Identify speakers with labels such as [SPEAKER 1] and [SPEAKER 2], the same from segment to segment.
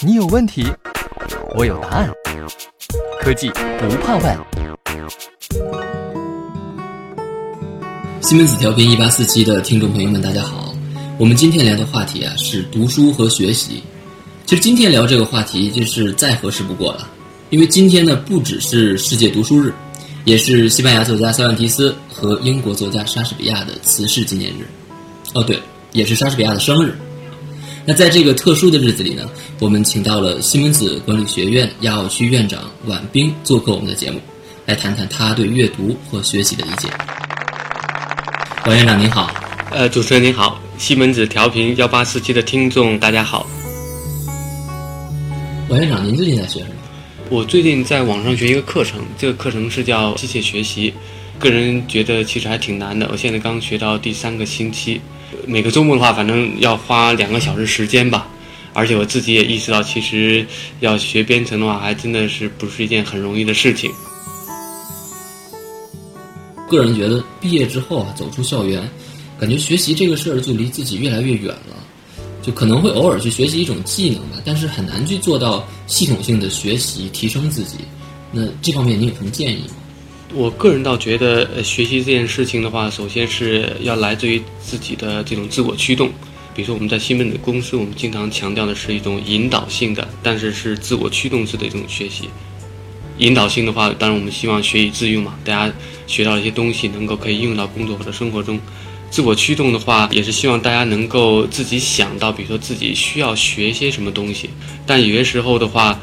[SPEAKER 1] 你有问题，我有答案。科技不怕问。
[SPEAKER 2] 西门子调频一八四七的听众朋友们，大家好。我们今天聊的话题啊是读书和学习。其实今天聊这个话题就是再合适不过了，因为今天呢不只是世界读书日，也是西班牙作家塞万提斯和英国作家莎士比亚的辞世纪念日。哦，对，也是莎士比亚的生日。那在这个特殊的日子里呢，我们请到了西门子管理学院亚奥区院长婉冰做客我们的节目，来谈谈他对阅读和学习的理解。王院长您好，
[SPEAKER 3] 呃，主持人您好，西门子调频幺八四七的听众大家好。
[SPEAKER 2] 王院长，您最近在学什么？
[SPEAKER 3] 我最近在网上学一个课程，这个课程是叫机械学习，个人觉得其实还挺难的，我现在刚学到第三个星期。每个周末的话，反正要花两个小时时间吧，而且我自己也意识到，其实要学编程的话，还真的是不是一件很容易的事情。
[SPEAKER 2] 个人觉得，毕业之后啊，走出校园，感觉学习这个事儿就离自己越来越远了，就可能会偶尔去学习一种技能吧，但是很难去做到系统性的学习提升自己。那这方面你有什么建议吗？
[SPEAKER 3] 我个人倒觉得，呃，学习这件事情的话，首先是要来自于自己的这种自我驱动。比如说，我们在西门子公司，我们经常强调的是一种引导性的，但是是自我驱动式的一种学习。引导性的话，当然我们希望学以致用嘛，大家学到一些东西能够可以应用到工作或者生活中。自我驱动的话，也是希望大家能够自己想到，比如说自己需要学些什么东西。但有些时候的话，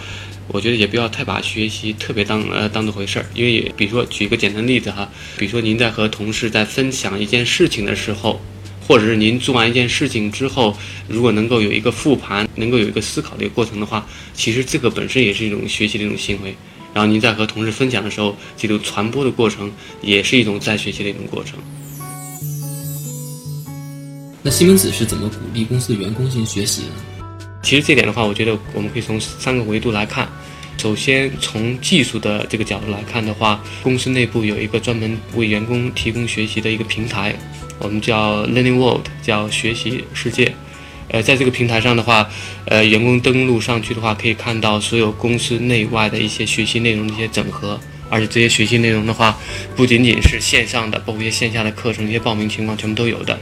[SPEAKER 3] 我觉得也不要太把学习特别当呃当做回事儿，因为比如说举一个简单例子哈，比如说您在和同事在分享一件事情的时候，或者是您做完一件事情之后，如果能够有一个复盘，能够有一个思考的一个过程的话，其实这个本身也是一种学习的一种行为。然后您在和同事分享的时候，这种传播的过程也是一种在学习的一种过程。
[SPEAKER 2] 那西门子是怎么鼓励公司的员工进行学习呢？
[SPEAKER 3] 其实这点的话，我觉得我们可以从三个维度来看。首先，从技术的这个角度来看的话，公司内部有一个专门为员工提供学习的一个平台，我们叫 Learning World，叫学习世界。呃，在这个平台上的话，呃，员工登录上去的话，可以看到所有公司内外的一些学习内容的一些整合。而且这些学习内容的话，不仅仅是线上的，包括一些线下的课程、一些报名情况，全部都有的。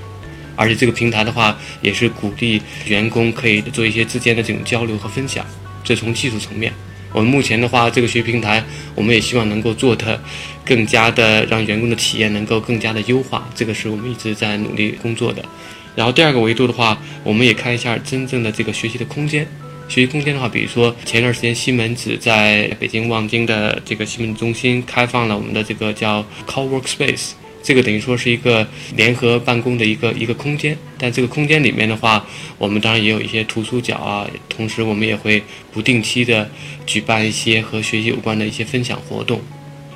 [SPEAKER 3] 而且这个平台的话，也是鼓励员工可以做一些之间的这种交流和分享。这从技术层面，我们目前的话，这个学习平台，我们也希望能够做的更加的让员工的体验能够更加的优化。这个是我们一直在努力工作的。然后第二个维度的话，我们也看一下真正的这个学习的空间。学习空间的话，比如说前一段时间西门子在北京望京的这个西门子中心开放了我们的这个叫 Co-workspace。这个等于说是一个联合办公的一个一个空间，但这个空间里面的话，我们当然也有一些图书角啊，同时我们也会不定期的举办一些和学习有关的一些分享活动。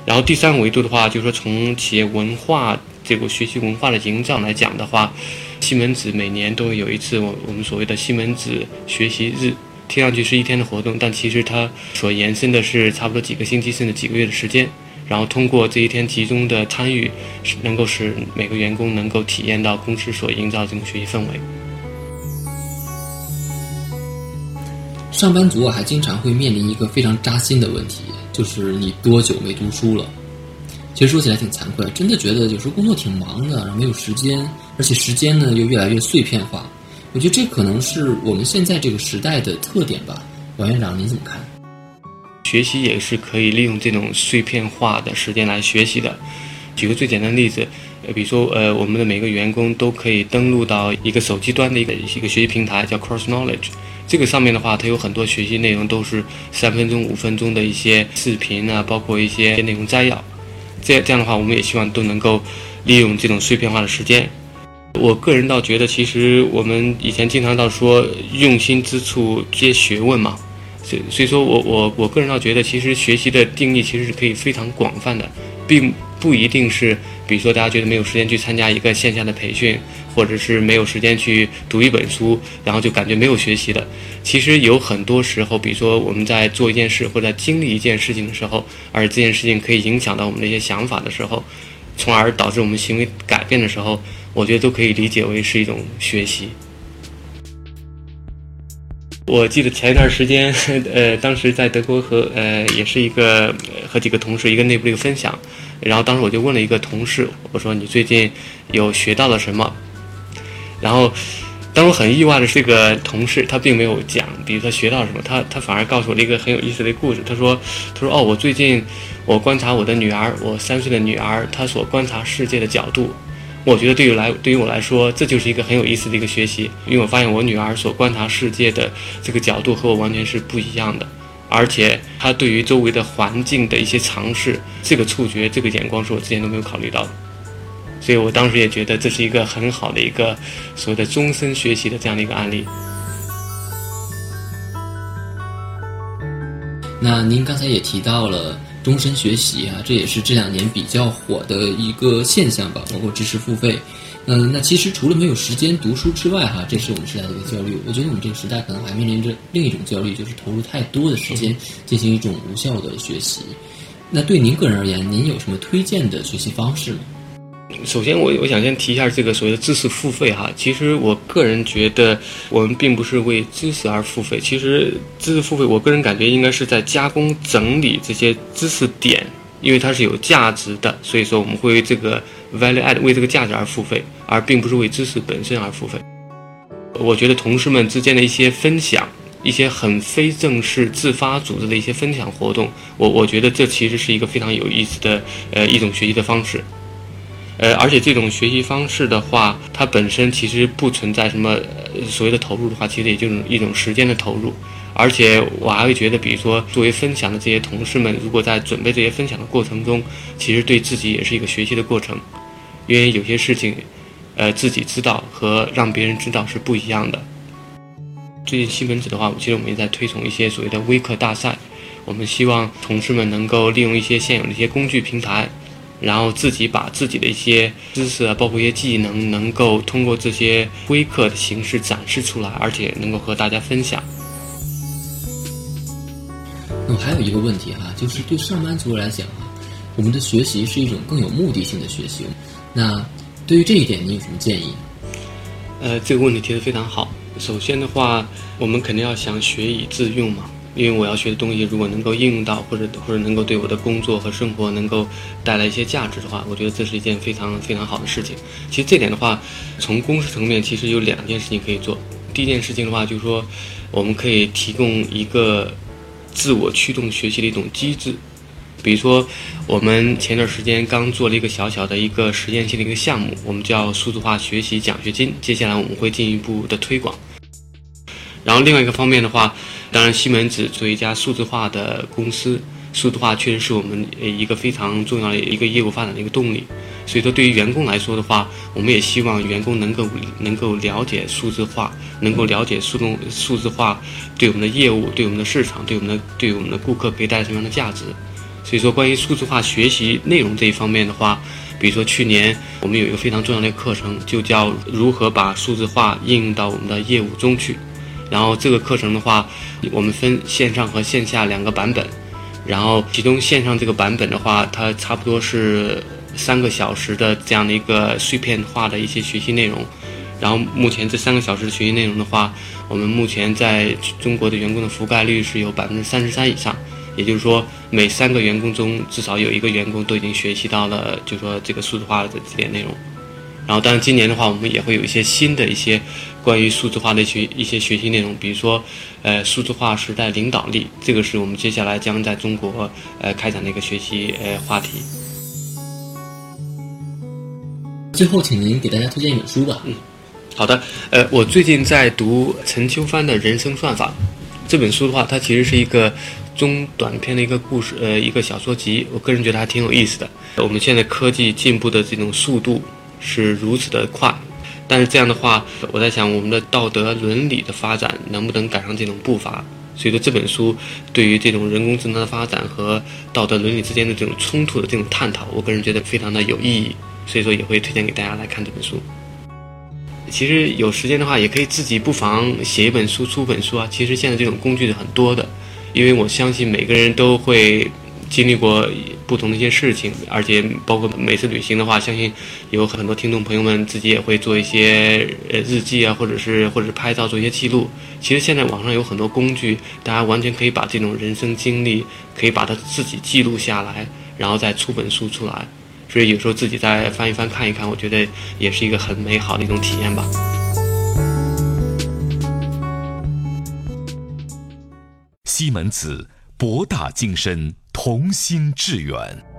[SPEAKER 3] 然后第三个维度的话，就是说从企业文化这个学习文化的营造来讲的话，西门子每年都会有一次我我们所谓的西门子学习日，听上去是一天的活动，但其实它所延伸的是差不多几个星期甚至几个月的时间。然后通过这一天集中的参与，是能够使每个员工能够体验到公司所营造这种学习氛围。
[SPEAKER 2] 上班族啊，还经常会面临一个非常扎心的问题，就是你多久没读书了？其实说起来挺惭愧，真的觉得有时候工作挺忙的，然后没有时间，而且时间呢又越来越碎片化。我觉得这可能是我们现在这个时代的特点吧。王院长，您怎么看？
[SPEAKER 3] 学习也是可以利用这种碎片化的时间来学习的。举个最简单的例子，呃，比如说，呃，我们的每个员工都可以登录到一个手机端的一个一个学习平台，叫 Cross Knowledge。这个上面的话，它有很多学习内容，都是三分钟、五分钟的一些视频啊，包括一些内容摘要。这这样的话，我们也希望都能够利用这种碎片化的时间。我个人倒觉得，其实我们以前经常到说，用心之处皆学问嘛。所以说我我我个人倒觉得，其实学习的定义其实是可以非常广泛的，并不一定是，比如说大家觉得没有时间去参加一个线下的培训，或者是没有时间去读一本书，然后就感觉没有学习的。其实有很多时候，比如说我们在做一件事或者在经历一件事情的时候，而这件事情可以影响到我们的一些想法的时候，从而导致我们行为改变的时候，我觉得都可以理解为是一种学习。我记得前一段时间，呃，当时在德国和呃，也是一个和几个同事一个内部的一个分享，然后当时我就问了一个同事，我说你最近有学到了什么？然后，当我很意外的是，这个同事他并没有讲，比如他学到什么，他他反而告诉我了一个很有意思的故事。他说，他说哦，我最近我观察我的女儿，我三岁的女儿，她所观察世界的角度。我觉得对于来对于我来说，这就是一个很有意思的一个学习，因为我发现我女儿所观察世界的这个角度和我完全是不一样的，而且她对于周围的环境的一些尝试，这个触觉、这个眼光是我之前都没有考虑到的，所以我当时也觉得这是一个很好的一个所谓的终身学习的这样的一个案例。
[SPEAKER 2] 那您刚才也提到了。终身学习啊，这也是这两年比较火的一个现象吧，包括知识付费。嗯，那其实除了没有时间读书之外，哈，这是我们时代的一个焦虑。我觉得我们这个时代可能还面临着另一种焦虑，就是投入太多的时间进行一种无效的学习。那对您个人而言，您有什么推荐的学习方式吗？
[SPEAKER 3] 首先，我我想先提一下这个所谓的知识付费哈。其实我个人觉得，我们并不是为知识而付费。其实知识付费，我个人感觉应该是在加工整理这些知识点，因为它是有价值的，所以说我们会为这个 value add 为这个价值而付费，而并不是为知识本身而付费。我觉得同事们之间的一些分享，一些很非正式自发组织的一些分享活动，我我觉得这其实是一个非常有意思的呃一种学习的方式。呃，而且这种学习方式的话，它本身其实不存在什么所谓的投入的话，其实也就是一种时间的投入。而且我还会觉得，比如说作为分享的这些同事们，如果在准备这些分享的过程中，其实对自己也是一个学习的过程，因为有些事情，呃，自己知道和让别人知道是不一样的。最近西门子的话，其实我们也在推崇一些所谓的微课大赛，我们希望同事们能够利用一些现有的一些工具平台。然后自己把自己的一些知识啊，包括一些技能，能够通过这些微课的形式展示出来，而且能够和大家分享。
[SPEAKER 2] 那我还有一个问题哈，就是对上班族来讲啊，我们的学习是一种更有目的性的学习。那对于这一点，你有什么建议？
[SPEAKER 3] 呃，这个问题提得非常好。首先的话，我们肯定要想学以致用嘛。因为我要学的东西，如果能够应用到，或者或者能够对我的工作和生活能够带来一些价值的话，我觉得这是一件非常非常好的事情。其实这点的话，从公司层面其实有两件事情可以做。第一件事情的话，就是说我们可以提供一个自我驱动学习的一种机制。比如说，我们前段时间刚做了一个小小的一个实验性的一个项目，我们叫数字化学习奖学金。接下来我们会进一步的推广。然后另外一个方面的话，当然西门子作为一家数字化的公司，数字化确实是我们一个非常重要的一个业务发展的一个动力。所以说，对于员工来说的话，我们也希望员工能够能够了解数字化，能够了解数动数字化对我们的业务、对我们的市场、对我们的对我们的顾客可以带来什么样的价值。所以说，关于数字化学习内容这一方面的话，比如说去年我们有一个非常重要的课程，就叫如何把数字化应用到我们的业务中去。然后这个课程的话，我们分线上和线下两个版本，然后其中线上这个版本的话，它差不多是三个小时的这样的一个碎片化的一些学习内容。然后目前这三个小时的学习内容的话，我们目前在中国的员工的覆盖率是有百分之三十三以上，也就是说每三个员工中至少有一个员工都已经学习到了，就说这个数字化的这点内容。然后当然今年的话，我们也会有一些新的一些。关于数字化的一些一些学习内容，比如说，呃，数字化时代领导力，这个是我们接下来将在中国呃开展的一个学习呃话题。
[SPEAKER 2] 最后，请您给大家推荐一本书吧。
[SPEAKER 3] 嗯，好的。呃，我最近在读陈秋帆的《人生算法》这本书的话，它其实是一个中短篇的一个故事，呃，一个小说集。我个人觉得还挺有意思的。我们现在科技进步的这种速度是如此的快。但是这样的话，我在想我们的道德伦理的发展能不能赶上这种步伐？所以说这本书对于这种人工智能的发展和道德伦理之间的这种冲突的这种探讨，我个人觉得非常的有意义。所以说也会推荐给大家来看这本书。其实有时间的话，也可以自己不妨写一本书、出本书啊。其实现在这种工具是很多的，因为我相信每个人都会经历过不同的一些事情，而且包括每次旅行的话，相信有很多听众朋友们自己也会做一些呃日记啊，或者是或者是拍照做一些记录。其实现在网上有很多工具，大家完全可以把这种人生经历，可以把它自己记录下来，然后再出本书出来。所以有时候自己再翻一翻看一看，我觉得也是一个很美好的一种体验吧。
[SPEAKER 4] 西门子，博大精深，同心致远。